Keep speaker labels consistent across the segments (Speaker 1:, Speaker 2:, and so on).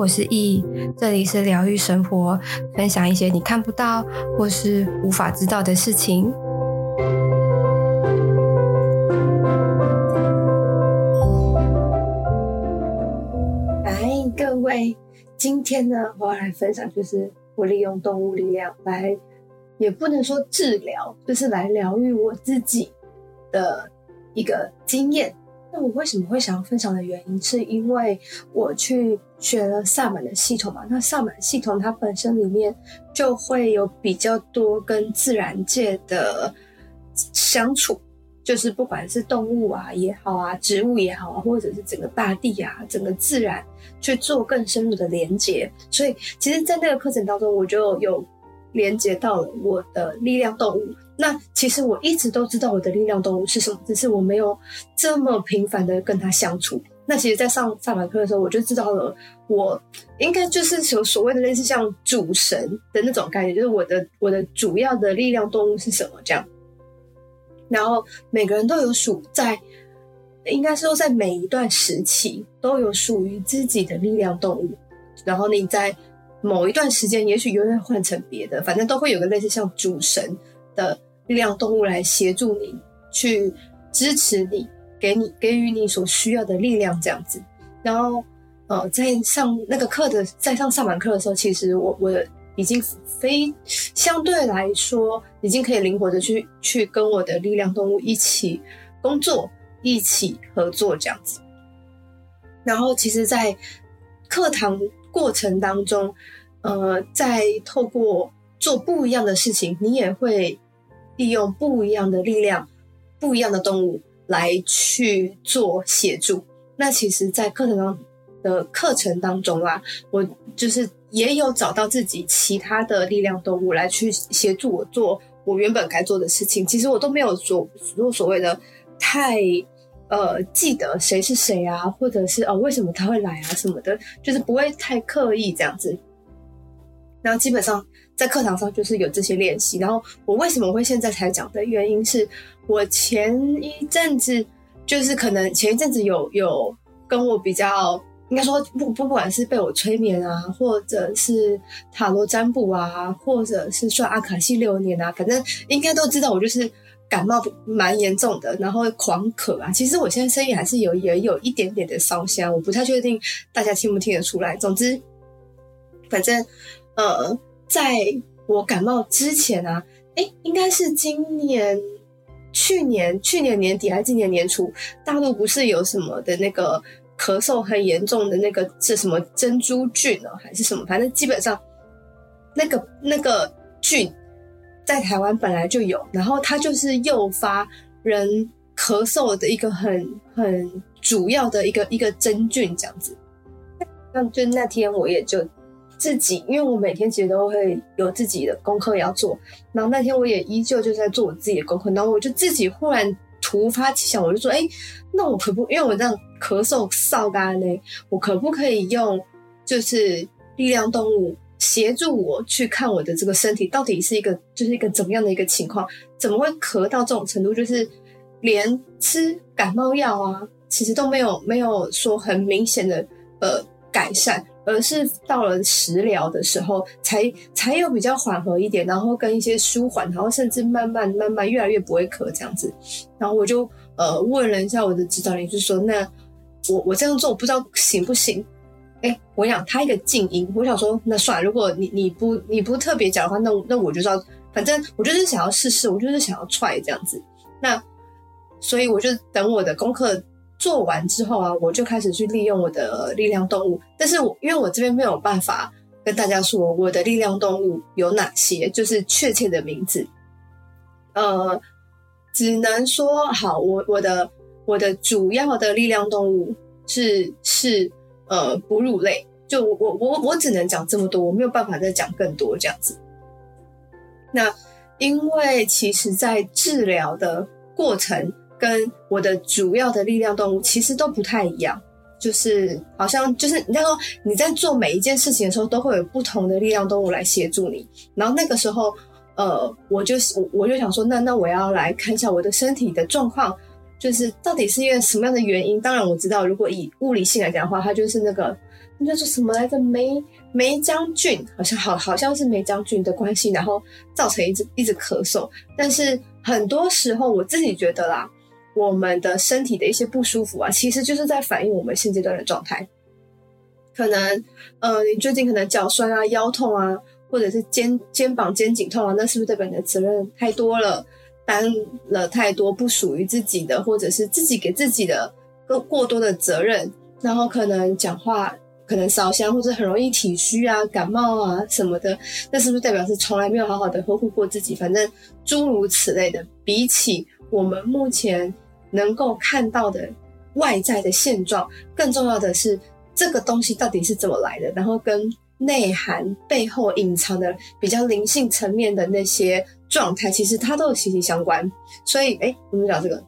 Speaker 1: 我是易，这里是疗愈生活，分享一些你看不到或是无法知道的事情。
Speaker 2: 来，各位，今天呢，我要来分享，就是我利用动物力量来，也不能说治疗，就是来疗愈我自己的一个经验。那我为什么会想要分享的原因，是因为我去学了萨满的系统嘛。那萨满系统它本身里面就会有比较多跟自然界的相处，就是不管是动物啊也好啊，植物也好啊，或者是整个大地啊，整个自然去做更深入的连接。所以，其实，在那个课程当中，我就有连接到了我的力量动物。那其实我一直都知道我的力量动物是什么，只是我没有这么频繁的跟它相处。那其实，在上萨满课的时候，我就知道了，我应该就是有所谓的类似像主神的那种概念，就是我的我的主要的力量动物是什么这样。然后每个人都有属在，应该说在每一段时期都有属于自己的力量动物。然后你在某一段时间，也许又会换成别的，反正都会有个类似像主神的。力量动物来协助你，去支持你，给你给予你所需要的力量，这样子。然后，呃，在上那个课的，在上萨满课的时候，其实我我已经非相对来说，已经可以灵活的去去跟我的力量动物一起工作，一起合作这样子。然后，其实，在课堂过程当中，呃，在透过做不一样的事情，你也会。利用不一样的力量、不一样的动物来去做协助。那其实，在课程当的课程当中啊，我就是也有找到自己其他的力量动物来去协助我做我原本该做的事情。其实我都没有做做所谓的太呃记得谁是谁啊，或者是哦为什么他会来啊什么的，就是不会太刻意这样子。然后基本上。在课堂上就是有这些练习，然后我为什么会现在才讲的原因是，我前一阵子就是可能前一阵子有有跟我比较，应该说不不管是被我催眠啊，或者是塔罗占卜啊，或者是算阿卡西流年啊，反正应该都知道我就是感冒蛮严重的，然后狂咳啊。其实我现在声音还是有也有一点点的烧香，我不太确定大家听不听得出来。总之，反正呃。在我感冒之前啊，哎，应该是今年、去年、去年年底还是今年年初，大陆不是有什么的那个咳嗽很严重的那个是什么珍珠菌呢，还是什么？反正基本上那个那个菌在台湾本来就有，然后它就是诱发人咳嗽的一个很很主要的一个一个真菌，这样子。那就那天我也就。自己，因为我每天其实都会有自己的功课要做，然后那天我也依旧就在做我自己的功课，然后我就自己忽然突发奇想，我就说，哎，那我可不，因为我这样咳嗽扫干呢，我可不可以用就是力量动物协助我去看我的这个身体到底是一个就是一个怎么样的一个情况？怎么会咳到这种程度？就是连吃感冒药啊，其实都没有没有说很明显的呃改善。而是到了食疗的时候，才才有比较缓和一点，然后跟一些舒缓，然后甚至慢慢慢慢越来越不会咳这样子。然后我就呃问了一下我的指导员，就说那我我这样做我不知道行不行？哎，我想他一个静音，我想说那算了，如果你你不你不特别讲的话，那那我就知道，反正我就是想要试试，我就是想要 try 这样子。那所以我就等我的功课。做完之后啊，我就开始去利用我的力量动物。但是我因为我这边没有办法跟大家说我的力量动物有哪些，就是确切的名字。呃，只能说好，我我的我的主要的力量动物是是呃哺乳类。就我我我只能讲这么多，我没有办法再讲更多这样子。那因为其实在治疗的过程。跟我的主要的力量动物其实都不太一样，就是好像就是你在说你在做每一件事情的时候，都会有不同的力量动物来协助你。然后那个时候，呃，我就我就想说，那那我要来看一下我的身体的状况，就是到底是因为什么样的原因？当然我知道，如果以物理性来讲的话，它就是那个那叫做什么来着？梅梅将军，好像好好像是梅将军的关系，然后造成一直一直咳嗽。但是很多时候我自己觉得啦，我们的身体的一些不舒服啊，其实就是在反映我们现阶段的状态。可能呃，你最近可能脚酸啊、腰痛啊，或者是肩肩膀肩颈痛啊，那是不是代表你的责任太多了，担了太多不属于自己的，或者是自己给自己的过过多的责任？然后可能讲话可能烧香，或者很容易体虚啊、感冒啊什么的，那是不是代表是从来没有好好的呵护过自己？反正诸如此类的，比起我们目前能够看到的外在的现状，更重要的是这个东西到底是怎么来的，然后跟内涵背后隐藏的比较灵性层面的那些状态，其实它都有息息相关。所以，哎，我们讲这个。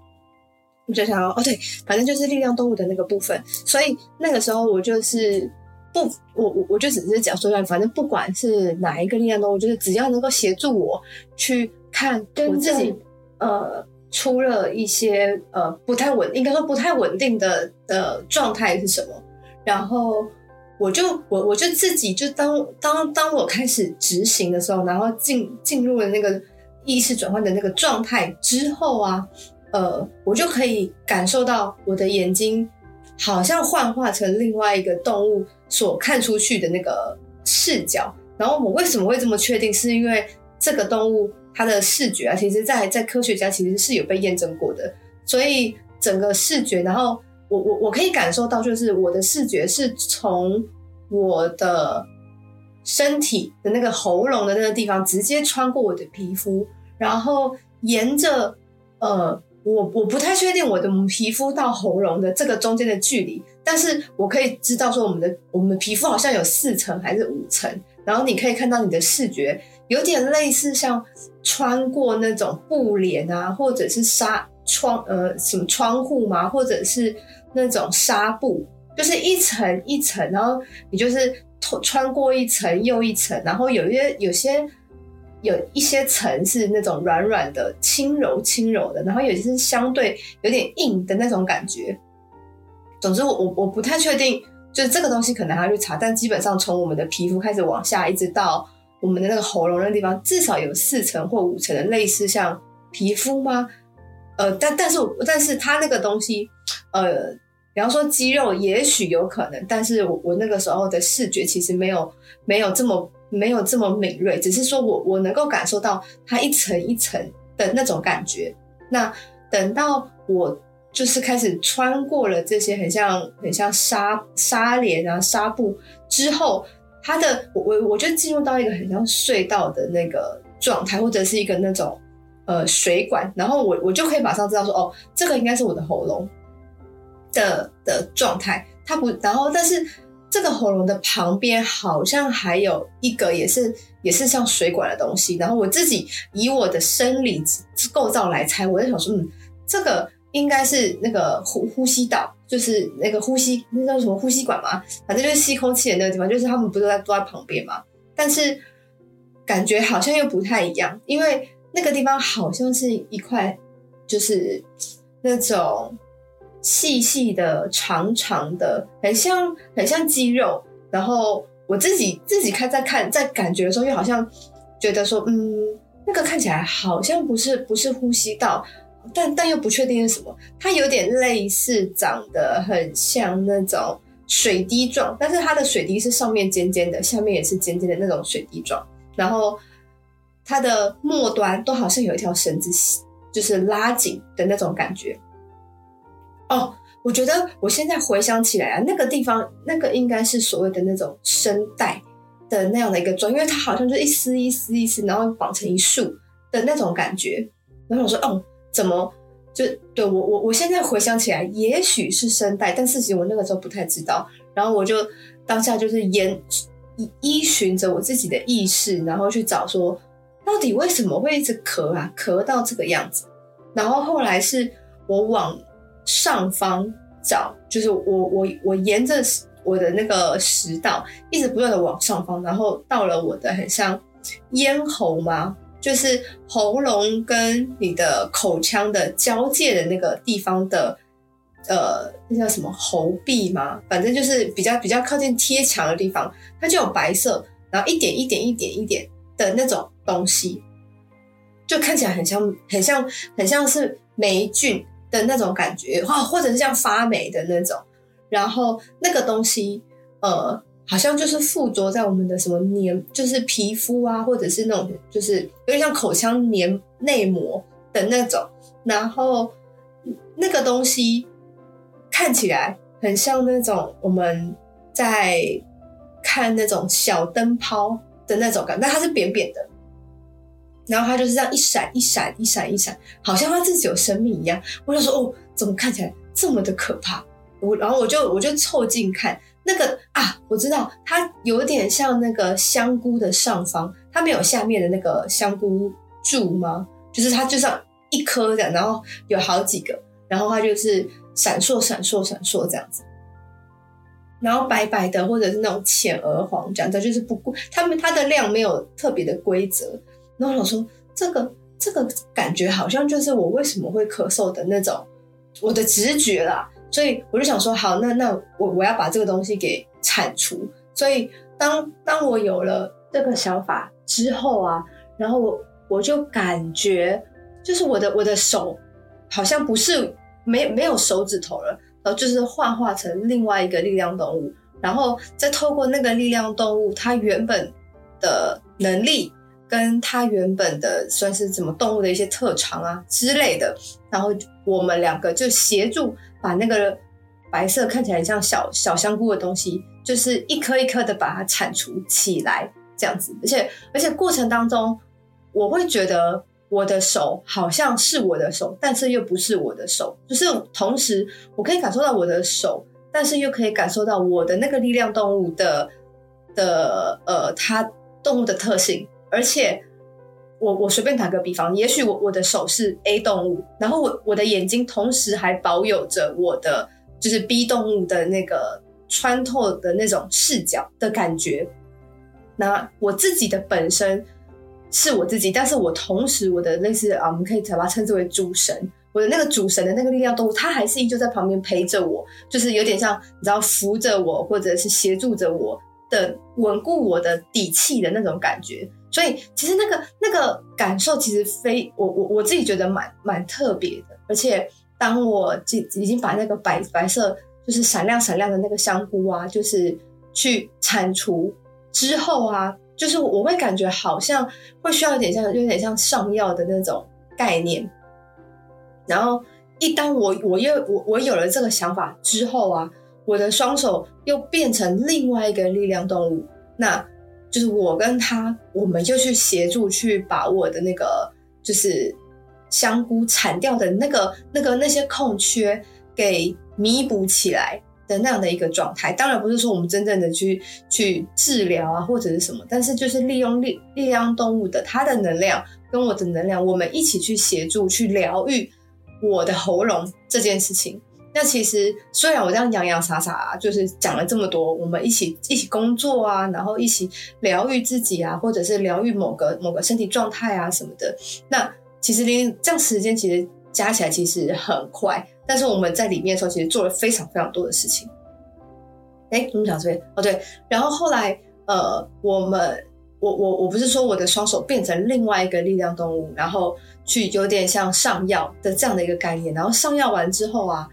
Speaker 2: 我就想要哦，对，反正就是力量动物的那个部分，所以那个时候我就是不，我我我就只是讲说，反正不管是哪一个力量动物，就是只要能够协助我去看我自己，呃，出了一些呃不太稳，应该说不太稳定的的状态是什么，然后我就我我就自己就当当当我开始执行的时候，然后进进入了那个意识转换的那个状态之后啊。呃，我就可以感受到我的眼睛好像幻化成另外一个动物所看出去的那个视角。然后我为什么会这么确定？是因为这个动物它的视觉啊，其实在在科学家其实是有被验证过的。所以整个视觉，然后我我我可以感受到，就是我的视觉是从我的身体的那个喉咙的那个地方直接穿过我的皮肤，然后沿着呃。我我不太确定我的皮肤到喉咙的这个中间的距离，但是我可以知道说我们的我们的皮肤好像有四层还是五层，然后你可以看到你的视觉有点类似像穿过那种布帘啊，或者是纱窗呃什么窗户嘛，或者是那种纱布，就是一层一层，然后你就是穿过一层又一层，然后有一些有些。有一些层是那种软软的、轻柔轻柔的，然后有些是相对有点硬的那种感觉。总之我，我我不太确定，就是这个东西可能还要去查，但基本上从我们的皮肤开始往下，一直到我们的那个喉咙那个地方，至少有四层或五层的类似像皮肤吗？呃，但但是但是它那个东西，呃，比方说肌肉，也许有可能，但是我我那个时候的视觉其实没有没有这么。没有这么敏锐，只是说我我能够感受到它一层一层的那种感觉。那等到我就是开始穿过了这些很像很像纱纱帘啊纱布之后，它的我我我就进入到一个很像隧道的那个状态，或者是一个那种呃水管，然后我我就可以马上知道说哦，这个应该是我的喉咙的的状态。它不，然后但是。这个喉咙的旁边好像还有一个，也是也是像水管的东西。然后我自己以我的生理构造来猜，我在想说，嗯，这个应该是那个呼呼吸道，就是那个呼吸，那叫什么呼吸管嘛？反正就是吸空气的那个地方，就是他们不是在坐在旁边嘛？但是感觉好像又不太一样，因为那个地方好像是一块，就是那种。细细的、长长的，很像很像肌肉。然后我自己自己看，在看在感觉的时候，又好像觉得说，嗯，那个看起来好像不是不是呼吸道，但但又不确定是什么。它有点类似，长得很像那种水滴状，但是它的水滴是上面尖尖的，下面也是尖尖的那种水滴状。然后它的末端都好像有一条绳子，就是拉紧的那种感觉。哦，我觉得我现在回想起来啊，那个地方那个应该是所谓的那种声带的那样的一个状，因为它好像就一丝一丝一丝，然后绑成一束的那种感觉。然后我说，哦，怎么就对我我我现在回想起来，也许是声带，但是其实我那个时候不太知道。然后我就当下就是沿依依循着我自己的意识，然后去找说，到底为什么会一直咳啊，咳到这个样子。然后后来是我往。上方找，就是我我我沿着我的那个食道一直不断的往上方，然后到了我的很像咽喉吗，就是喉咙跟你的口腔的交界的那个地方的呃，那叫什么喉壁吗？反正就是比较比较靠近贴墙的地方，它就有白色，然后一点一点一点一点的那种东西，就看起来很像很像很像是霉菌的那种感觉，或或者是像发霉的那种。然后那个东西，呃，好像就是附着在我们的什么黏，就是皮肤啊，或者是那种就是有点像口腔黏内膜的那种。然后那个东西。看起来很像那种我们在看那种小灯泡的那种感，但它是扁扁的，然后它就是这样一闪一闪一闪一闪，好像它自己有生命一样。我就说哦，怎么看起来这么的可怕？我然后我就我就凑近看那个啊，我知道它有点像那个香菇的上方，它没有下面的那个香菇柱吗？就是它就像一颗这样，然后有好几个，然后它就是。闪烁、闪烁、闪烁这样子，然后白白的，或者是那种浅鹅黄这样子，就是不过他们它的量没有特别的规则。然后我说这个这个感觉好像就是我为什么会咳嗽的那种我的直觉啦，所以我就想说好，那那我我要把这个东西给铲除。所以当当我有了这个想法之后啊，然后我我就感觉就是我的我的手好像不是。没没有手指头了，然后就是幻化成另外一个力量动物，然后再透过那个力量动物它原本的能力，跟它原本的算是什么动物的一些特长啊之类的，然后我们两个就协助把那个白色看起来像小小香菇的东西，就是一颗一颗的把它铲除起来，这样子，而且而且过程当中我会觉得。我的手好像是我的手，但是又不是我的手，就是同时我可以感受到我的手，但是又可以感受到我的那个力量动物的的呃，它动物的特性。而且我我随便打个比方，也许我我的手是 A 动物，然后我我的眼睛同时还保有着我的就是 B 动物的那个穿透的那种视角的感觉。那我自己的本身。是我自己，但是我同时我的类似啊，我们可以把它称之为主神，我的那个主神的那个力量动物，它还是依旧在旁边陪着我，就是有点像你知道扶着我，或者是协助着我的稳固我的底气的那种感觉。所以其实那个那个感受其实非我我我自己觉得蛮蛮特别的。而且当我已经把那个白白色就是闪亮闪亮的那个香菇啊，就是去铲除之后啊。就是我会感觉好像会需要一点像，有点像上药的那种概念。然后一当我我又我我有了这个想法之后啊，我的双手又变成另外一个力量动物，那就是我跟他，我们就去协助去把我的那个就是香菇铲掉的那个那个那些空缺给弥补起来。的那样的一个状态，当然不是说我们真正的去去治疗啊，或者是什么，但是就是利用力力量动物的它的能量跟我的能量，我们一起去协助去疗愈我的喉咙这件事情。那其实虽然我这样洋洋洒洒，就是讲了这么多，我们一起一起工作啊，然后一起疗愈自己啊，或者是疗愈某个某个身体状态啊什么的。那其实连这样时间其实加起来其实很快。但是我们在里面的时候，其实做了非常非常多的事情。哎，怎么讲这边？哦，对。然后后来，呃，我们，我我我不是说我的双手变成另外一个力量动物，然后去有点像上药的这样的一个概念。然后上药完之后啊，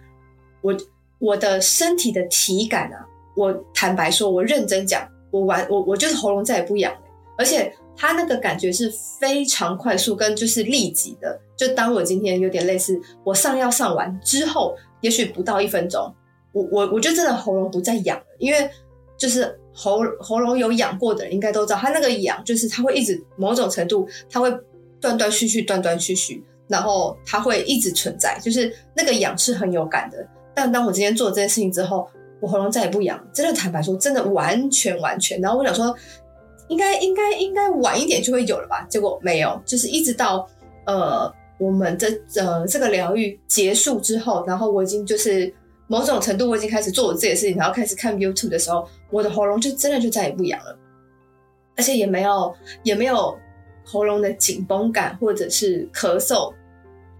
Speaker 2: 我我的身体的体感啊，我坦白说，我认真讲，我完我我就是喉咙再也不痒了，而且。它那个感觉是非常快速，跟就是立即的。就当我今天有点类似，我上药上完之后，也许不到一分钟，我我我就真的喉咙不再痒了。因为就是喉喉咙有痒过的人应该都知道，它那个痒就是它会一直某种程度，它会断断续续、断断续续，然后它会一直存在，就是那个痒是很有感的。但当我今天做这件事情之后，我喉咙再也不痒，真的坦白说，真的完全完全。然后我想说。应该应该应该晚一点就会有了吧？结果没有，就是一直到呃我们的呃这个疗愈结束之后，然后我已经就是某种程度我已经开始做我自己的事情，然后开始看 YouTube 的时候，我的喉咙就真的就再也不痒了，而且也没有也没有喉咙的紧绷感或者是咳嗽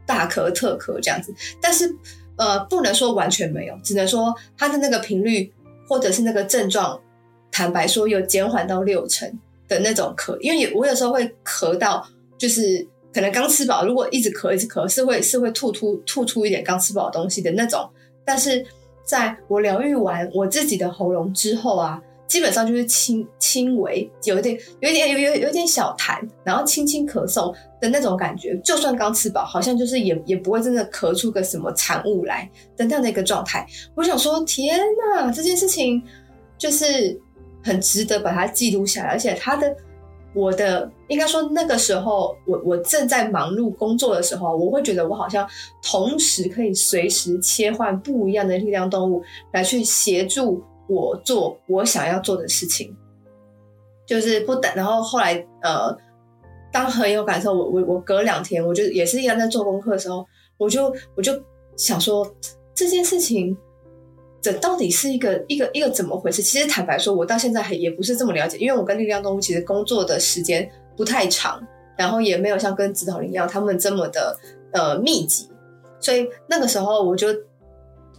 Speaker 2: 大咳特咳这样子。但是呃，不能说完全没有，只能说它的那个频率或者是那个症状，坦白说有减缓到六成的那种咳，因为有我有时候会咳到，就是可能刚吃饱，如果一直咳一直咳，是会是会吐出吐出一点刚吃饱的东西的那种。但是在我疗愈完我自己的喉咙之后啊。基本上就是轻轻微有一点有一点有有有点小痰，然后轻轻咳嗽的那种感觉。就算刚吃饱，好像就是也也不会真的咳出个什么产物来的那样的一个状态。我想说，天哪，这件事情就是很值得把它记录下来。而且他的我的应该说那个时候，我我正在忙碌工作的时候，我会觉得我好像同时可以随时切换不一样的力量动物来去协助。我做我想要做的事情，就是不等。然后后来，呃，当很有感受，我我我隔两天，我就也是一样在做功课的时候，我就我就想说这件事情，这到底是一个一个一个怎么回事？其实坦白说，我到现在还也不是这么了解，因为我跟力量动物其实工作的时间不太长，然后也没有像跟指导灵一样他们这么的呃密集，所以那个时候我就。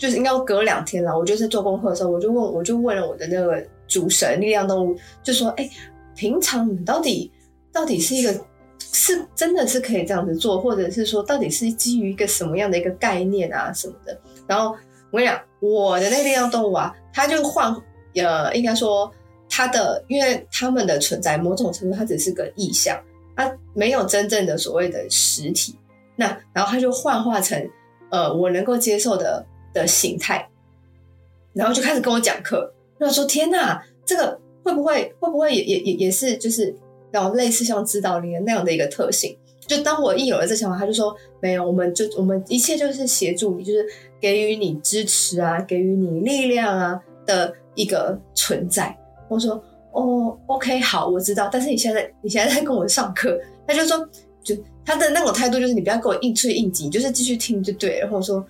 Speaker 2: 就是应该隔两天了，我就在做功课的时候，我就问，我就问了我的那个主神力量动物，就说：“哎、平常你到底到底是一个是真的是可以这样子做，或者是说到底是基于一个什么样的一个概念啊什么的？”然后我跟你讲，我的那个力量动物啊，它就换呃，应该说它的，因为它们的存在某种程度它只是个意象，它没有真正的所谓的实体。那然后它就幻化成呃，我能够接受的。的形态，然后就开始跟我讲课。然后说：“天哪，这个会不会会不会也也也也是就是然后类似像指导灵那样的一个特性？”就当我一有了这想法，他就说：“没有，我们就我们一切就是协助你，就是给予你支持啊，给予你力量啊的一个存在。”我说：“哦，OK，好，我知道。但是你现在你现在在跟我上课。”他就说：“就他的那种态度就是你不要给我硬吹硬挤，就是继续听就对了。”然后我说：“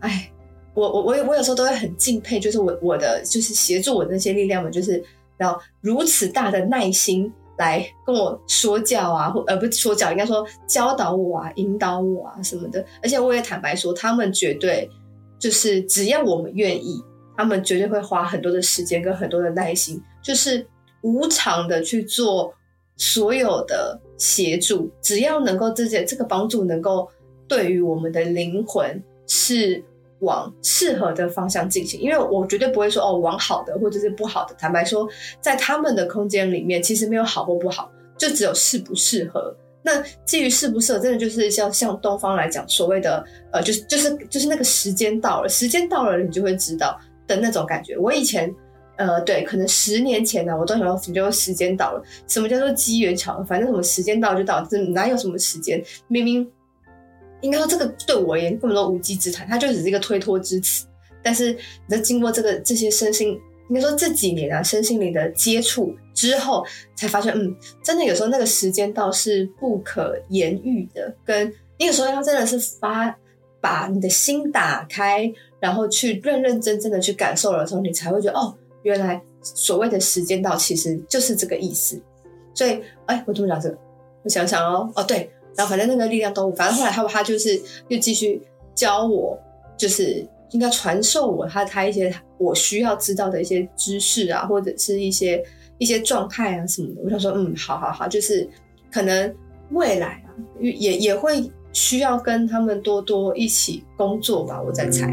Speaker 2: 哎。”我我我我有时候都会很敬佩，就是我我的就是协助我的那些力量们，就是然后如此大的耐心来跟我说教啊，或呃不是说教，应该说教导我啊，引导我啊什么的。而且我也坦白说，他们绝对就是只要我们愿意，他们绝对会花很多的时间跟很多的耐心，就是无偿的去做所有的协助，只要能够这些这个帮助能够对于我们的灵魂是。往适合的方向进行，因为我绝对不会说哦，往好的或者是不好的。坦白说，在他们的空间里面，其实没有好或不好，就只有适不适合。那基于适不适合，真的就是像像东方来讲，所谓的呃，就是就是就是那个时间到了，时间到了，你就会知道的那种感觉。我以前呃，对，可能十年前呢，我都想说什么叫做时间到了，什么叫做机缘巧合，反正什么时间到就到，这哪有什么时间，明明。应该说，这个对我而言根本都无稽之谈，它就只是一个推脱之词。但是，你在经过这个这些身心，应该说这几年啊，身心灵的接触之后，才发现，嗯，真的有时候那个时间倒是不可言喻的。跟你有时候要真的是发把你的心打开，然后去认认真真的去感受的时候，你才会觉得，哦，原来所谓的时间到，其实就是这个意思。所以，哎，我怎么讲这个？我想想哦，哦，对。然后反正那个力量动物，反正后来他他就是又继续教我，就是应该传授我他他一些我需要知道的一些知识啊，或者是一些一些状态啊什么的。我想说，嗯，好好好，就是可能未来啊，也也会需要跟他们多多一起工作吧，我在猜。